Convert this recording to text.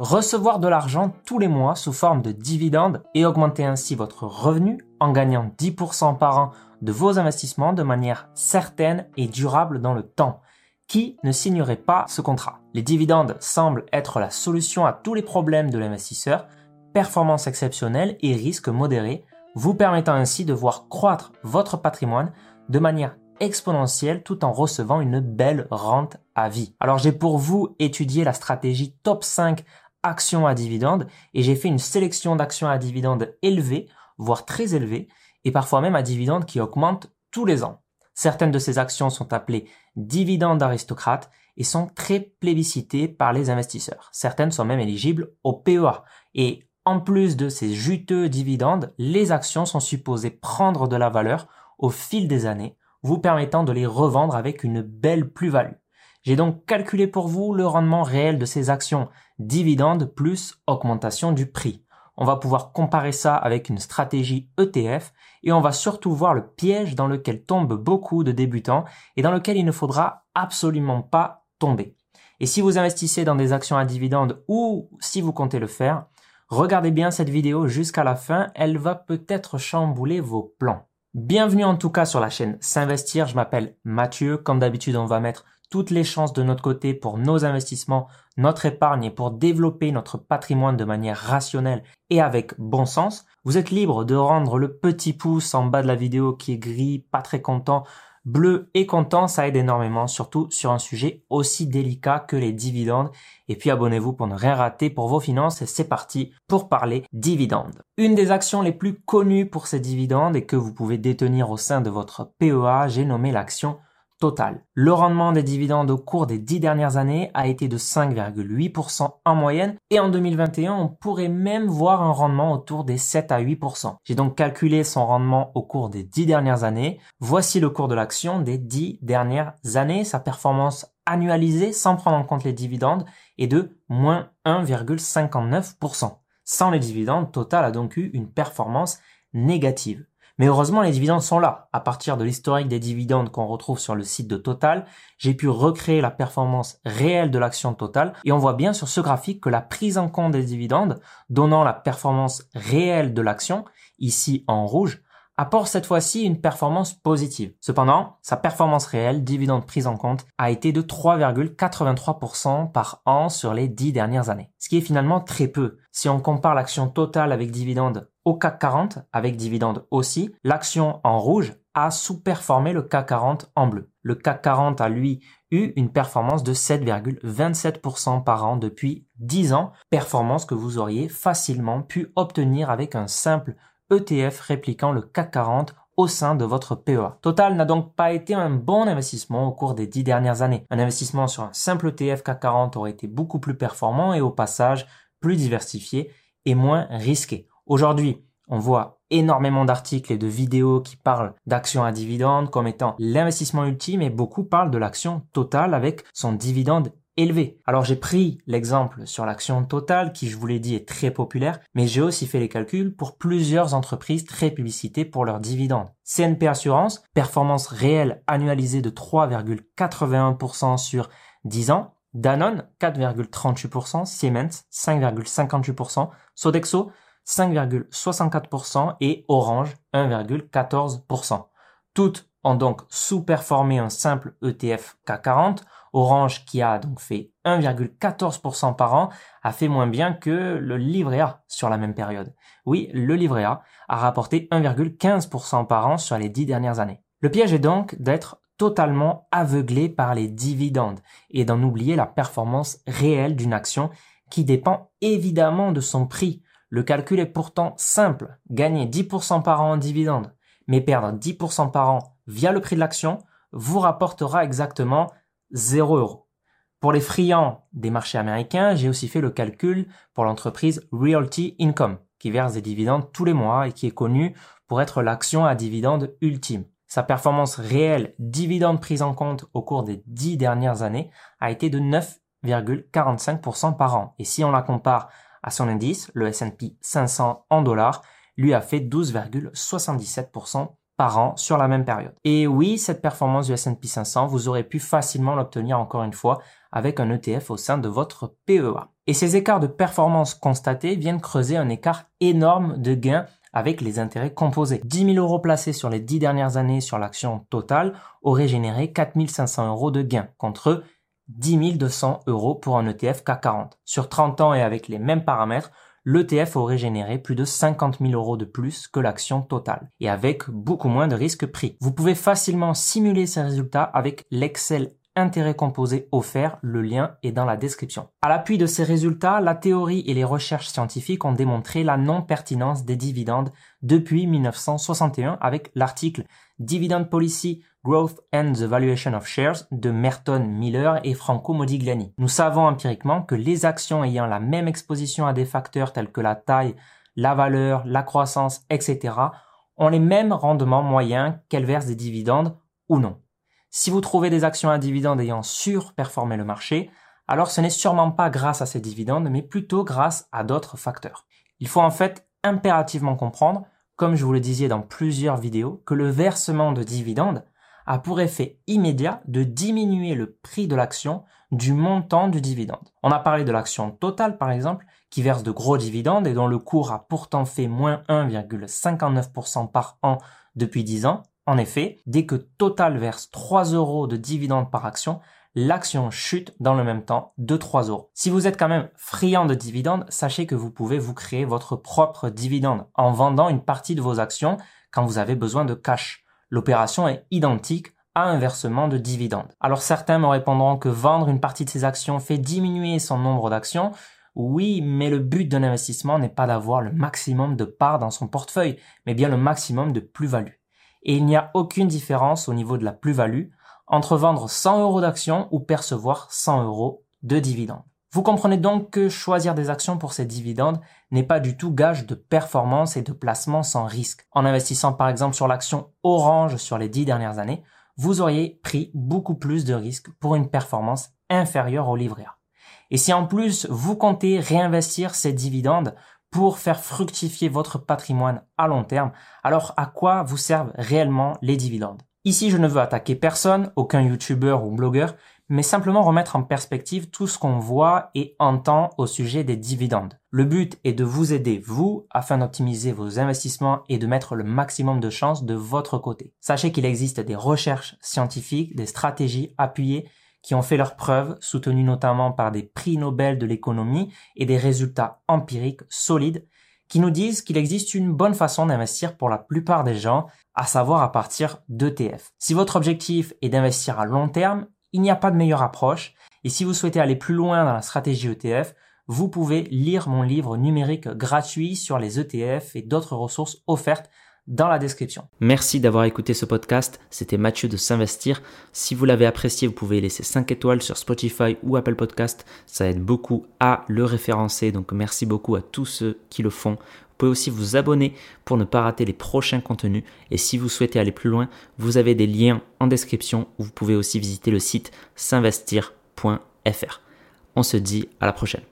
Recevoir de l'argent tous les mois sous forme de dividendes et augmenter ainsi votre revenu en gagnant 10% par an de vos investissements de manière certaine et durable dans le temps. Qui ne signerait pas ce contrat? Les dividendes semblent être la solution à tous les problèmes de l'investisseur, performance exceptionnelle et risque modéré, vous permettant ainsi de voir croître votre patrimoine de manière exponentielle tout en recevant une belle rente à vie. Alors j'ai pour vous étudié la stratégie top 5 actions à dividendes et j'ai fait une sélection d'actions à dividendes élevées, voire très élevées, et parfois même à dividendes qui augmentent tous les ans. Certaines de ces actions sont appelées dividendes aristocrates et sont très plébiscitées par les investisseurs. Certaines sont même éligibles au PEA. Et en plus de ces juteux dividendes, les actions sont supposées prendre de la valeur au fil des années, vous permettant de les revendre avec une belle plus-value. J'ai donc calculé pour vous le rendement réel de ces actions dividendes plus augmentation du prix. On va pouvoir comparer ça avec une stratégie ETF et on va surtout voir le piège dans lequel tombent beaucoup de débutants et dans lequel il ne faudra absolument pas tomber. Et si vous investissez dans des actions à dividendes ou si vous comptez le faire, regardez bien cette vidéo jusqu'à la fin, elle va peut-être chambouler vos plans. Bienvenue en tout cas sur la chaîne S'investir, je m'appelle Mathieu, comme d'habitude on va mettre toutes les chances de notre côté pour nos investissements, notre épargne et pour développer notre patrimoine de manière rationnelle et avec bon sens. Vous êtes libre de rendre le petit pouce en bas de la vidéo qui est gris, pas très content, bleu et content, ça aide énormément, surtout sur un sujet aussi délicat que les dividendes. Et puis abonnez-vous pour ne rien rater pour vos finances et c'est parti pour parler dividendes. Une des actions les plus connues pour ces dividendes et que vous pouvez détenir au sein de votre PEA, j'ai nommé l'action total. Le rendement des dividendes au cours des dix dernières années a été de 5,8% en moyenne et en 2021, on pourrait même voir un rendement autour des 7 à 8%. J'ai donc calculé son rendement au cours des dix dernières années. Voici le cours de l'action des dix dernières années. Sa performance annualisée sans prendre en compte les dividendes est de moins 1,59%. Sans les dividendes, Total a donc eu une performance négative. Mais heureusement, les dividendes sont là. À partir de l'historique des dividendes qu'on retrouve sur le site de Total, j'ai pu recréer la performance réelle de l'action Total et on voit bien sur ce graphique que la prise en compte des dividendes, donnant la performance réelle de l'action, ici en rouge, apporte cette fois-ci une performance positive. Cependant, sa performance réelle, dividende prise en compte, a été de 3,83% par an sur les dix dernières années. Ce qui est finalement très peu. Si on compare l'action totale avec dividende au CAC 40, avec dividende aussi, l'action en rouge a sous-performé le CAC 40 en bleu. Le CAC 40 a lui eu une performance de 7,27% par an depuis 10 ans, performance que vous auriez facilement pu obtenir avec un simple ETF répliquant le CAC 40 au sein de votre PEA. Total n'a donc pas été un bon investissement au cours des dix dernières années. Un investissement sur un simple ETF CAC 40 aurait été beaucoup plus performant et au passage plus diversifié et moins risqué. Aujourd'hui, on voit énormément d'articles et de vidéos qui parlent d'actions à dividendes comme étant l'investissement ultime et beaucoup parlent de l'action totale avec son dividende élevé. Alors j'ai pris l'exemple sur l'action Total qui je vous l'ai dit est très populaire, mais j'ai aussi fait les calculs pour plusieurs entreprises très publicitées pour leurs dividendes. CNP Assurance, performance réelle annualisée de 3,81% sur 10 ans, Danone 4,38%, Siemens 5,58%, Sodexo 5,64% et Orange 1,14%. Toutes ont donc sous-performé un simple ETF K40 Orange, qui a donc fait 1,14% par an, a fait moins bien que le livret A sur la même période. Oui, le livret A a rapporté 1,15% par an sur les dix dernières années. Le piège est donc d'être totalement aveuglé par les dividendes et d'en oublier la performance réelle d'une action qui dépend évidemment de son prix. Le calcul est pourtant simple. Gagner 10% par an en dividendes, mais perdre 10% par an via le prix de l'action vous rapportera exactement 0 euros. Pour les friands des marchés américains, j'ai aussi fait le calcul pour l'entreprise Realty Income, qui verse des dividendes tous les mois et qui est connue pour être l'action à dividende ultime. Sa performance réelle, dividende prise en compte au cours des dix dernières années, a été de 9,45% par an. Et si on la compare à son indice, le S&P 500 en dollars, lui a fait 12,77% par an sur la même période. Et oui, cette performance du S&P 500, vous aurez pu facilement l'obtenir encore une fois avec un ETF au sein de votre PEA. Et ces écarts de performance constatés viennent creuser un écart énorme de gains avec les intérêts composés. 10 000 euros placés sur les 10 dernières années sur l'action totale auraient généré 4 500 euros de gains contre 10 200 euros pour un ETF K40. Sur 30 ans et avec les mêmes paramètres, l'ETF aurait généré plus de 50 000 euros de plus que l'action totale et avec beaucoup moins de risques pris. Vous pouvez facilement simuler ces résultats avec l'Excel intérêt composé offert, le lien est dans la description. À l'appui de ces résultats, la théorie et les recherches scientifiques ont démontré la non-pertinence des dividendes depuis 1961 avec l'article Dividend Policy, Growth and the Valuation of Shares de Merton Miller et Franco Modigliani. Nous savons empiriquement que les actions ayant la même exposition à des facteurs tels que la taille, la valeur, la croissance, etc., ont les mêmes rendements moyens qu'elles versent des dividendes ou non. Si vous trouvez des actions à dividendes ayant surperformé le marché, alors ce n'est sûrement pas grâce à ces dividendes, mais plutôt grâce à d'autres facteurs. Il faut en fait impérativement comprendre, comme je vous le disais dans plusieurs vidéos, que le versement de dividendes a pour effet immédiat de diminuer le prix de l'action du montant du dividende. On a parlé de l'action totale par exemple, qui verse de gros dividendes et dont le cours a pourtant fait moins 1,59% par an depuis 10 ans, en effet, dès que Total verse 3 euros de dividendes par action, l'action chute dans le même temps de 3 euros. Si vous êtes quand même friand de dividendes, sachez que vous pouvez vous créer votre propre dividende en vendant une partie de vos actions quand vous avez besoin de cash. L'opération est identique à un versement de dividendes. Alors certains me répondront que vendre une partie de ses actions fait diminuer son nombre d'actions. Oui, mais le but d'un investissement n'est pas d'avoir le maximum de parts dans son portefeuille, mais bien le maximum de plus-value et il n'y a aucune différence au niveau de la plus-value entre vendre 100 euros d'actions ou percevoir 100 euros de dividendes. Vous comprenez donc que choisir des actions pour ces dividendes n'est pas du tout gage de performance et de placement sans risque. En investissant par exemple sur l'action Orange sur les 10 dernières années, vous auriez pris beaucoup plus de risques pour une performance inférieure au livret A. Et si en plus vous comptez réinvestir ces dividendes pour faire fructifier votre patrimoine à long terme, alors à quoi vous servent réellement les dividendes? Ici, je ne veux attaquer personne, aucun youtubeur ou blogueur, mais simplement remettre en perspective tout ce qu'on voit et entend au sujet des dividendes. Le but est de vous aider, vous, afin d'optimiser vos investissements et de mettre le maximum de chances de votre côté. Sachez qu'il existe des recherches scientifiques, des stratégies appuyées qui ont fait leurs preuves, soutenues notamment par des prix Nobel de l'économie et des résultats empiriques solides, qui nous disent qu'il existe une bonne façon d'investir pour la plupart des gens, à savoir à partir d'ETF. Si votre objectif est d'investir à long terme, il n'y a pas de meilleure approche, et si vous souhaitez aller plus loin dans la stratégie ETF, vous pouvez lire mon livre numérique gratuit sur les ETF et d'autres ressources offertes dans la description. Merci d'avoir écouté ce podcast. C'était Mathieu de S'investir. Si vous l'avez apprécié, vous pouvez laisser 5 étoiles sur Spotify ou Apple Podcast. Ça aide beaucoup à le référencer. Donc merci beaucoup à tous ceux qui le font. Vous pouvez aussi vous abonner pour ne pas rater les prochains contenus. Et si vous souhaitez aller plus loin, vous avez des liens en description où vous pouvez aussi visiter le site s'investir.fr. On se dit à la prochaine.